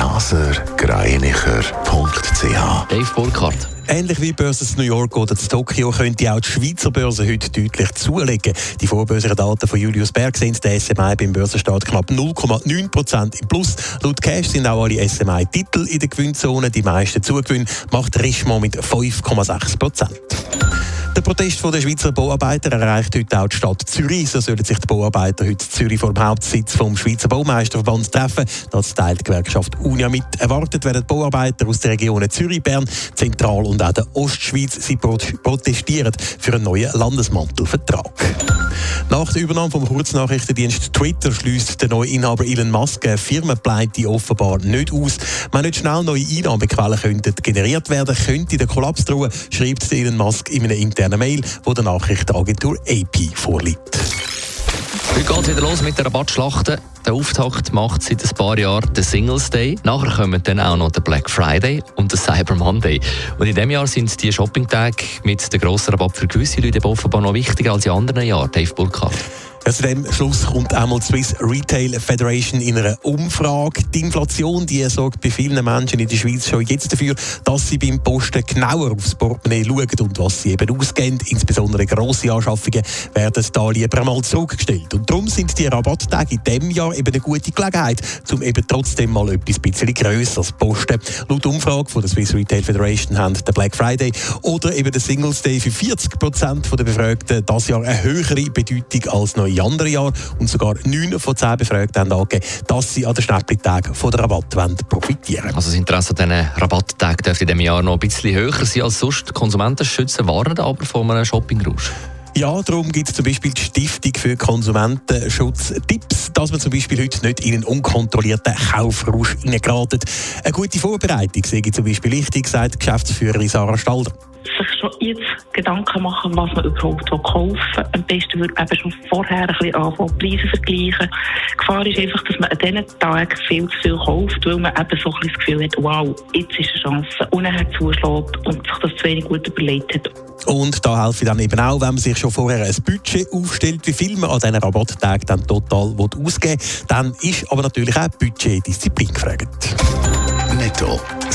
blasergreinicher.ch Dave Burkhardt. Ähnlich wie die Börse in New York oder in Tokio könnte auch die Schweizer Börse heute deutlich zulegen. Die vorbörslichen Daten von Julius Berg sehen der SMI beim Börsenstart knapp 0,9% im Plus. Laut Cash sind auch alle SMI-Titel in der Gewinnzone. Die meisten Zugewinne macht Richemont mit 5,6%. Protest der Schweizer Bauarbeiter erreicht heute auch die Stadt Zürich. So sollen sich die Bauarbeiter heute in Zürich vor dem Hauptsitz vom Schweizer Baumeisterverband treffen. Das teilt die Gewerkschaft Unia mit. Erwartet werden die Bauarbeiter aus den Regionen Zürich, Bern, Zentral- und auch der Ostschweiz. Sie protestieren für einen neuen Landesmantelvertrag. Nach der Übernahme vom Kurznachrichtendienst Twitter schließt der neue Inhaber Elon Musk eine Firmenpleite offenbar nicht aus. Wenn nicht schnell neue Einnahmequellen könnten generiert werden, könnte der Kollaps drohen, schreibt Elon Musk in einer internen Mail, wo der Nachrichtenagentur AP vorliegt. Geht wieder los mit der Rabattschlachten. Der Auftakt macht seit ein paar Jahren den Singles Day. Nachher kommen dann auch noch der Black Friday und der Cyber Monday. Und in diesem Jahr sind die Shopping-Tage mit dem grossen Rabatt für gewisse Leute offenbar noch wichtiger als in anderen Jahren. Dave Burkhardt. Zu dem Schluss kommt einmal die Swiss Retail Federation in einer Umfrage. Die Inflation die sorgt bei vielen Menschen in der Schweiz schon jetzt dafür, dass sie beim Posten genauer aufs Portemonnaie schauen und was sie eben ausgeben. Insbesondere grosse Anschaffungen werden da lieber einmal zurückgestellt. Und darum sind die Rabatttage in diesem Jahr eben eine gute Gelegenheit, um eben trotzdem mal etwas bisschen grösser zu posten. Laut Umfrage von der Swiss Retail Federation haben der Black Friday oder eben der Singles Day für 40 Prozent der Befragten das Jahr eine höhere Bedeutung als noch in anderen Jahren. Und sogar 9 von 10 Befragten haben angegeben, dass sie an den Schnäppli-Tagen von der Rabattwende profitieren. Also das Interesse an diesen Rabatttagen dürfte in diesem Jahr noch ein bisschen höher sein als sonst. Die Konsumenten schützen warnen aber vor einem Shoppingrausch. Ja, darum gibt es zum Beispiel die Stiftung für Konsumentenschutz Tipps, dass man zum Beispiel heute nicht in einen unkontrollierten Kaufrausch hineingeratet. Eine gute Vorbereitung sehe ich zum Beispiel wichtig, sagt Geschäftsführerin Sarah Stalder schon jetzt Gedanken machen, was man überhaupt kaufen will. Am besten würde man eben schon vorher ein bisschen anfangen, Preise vergleichen. Die Gefahr ist einfach, dass man an diesen Tagen viel zu viel kauft, weil man eben so ein bisschen das Gefühl hat, wow, jetzt ist eine Chance, unten zuschlägt und sich das zu wenig gut überlegt hat. Und da helfe ich dann eben auch, wenn man sich schon vorher ein Budget aufstellt, wie viel man an diesen Rabatttagen dann total ausgeben will. Dann ist aber natürlich auch Budgetdisziplin gefragt. Netto,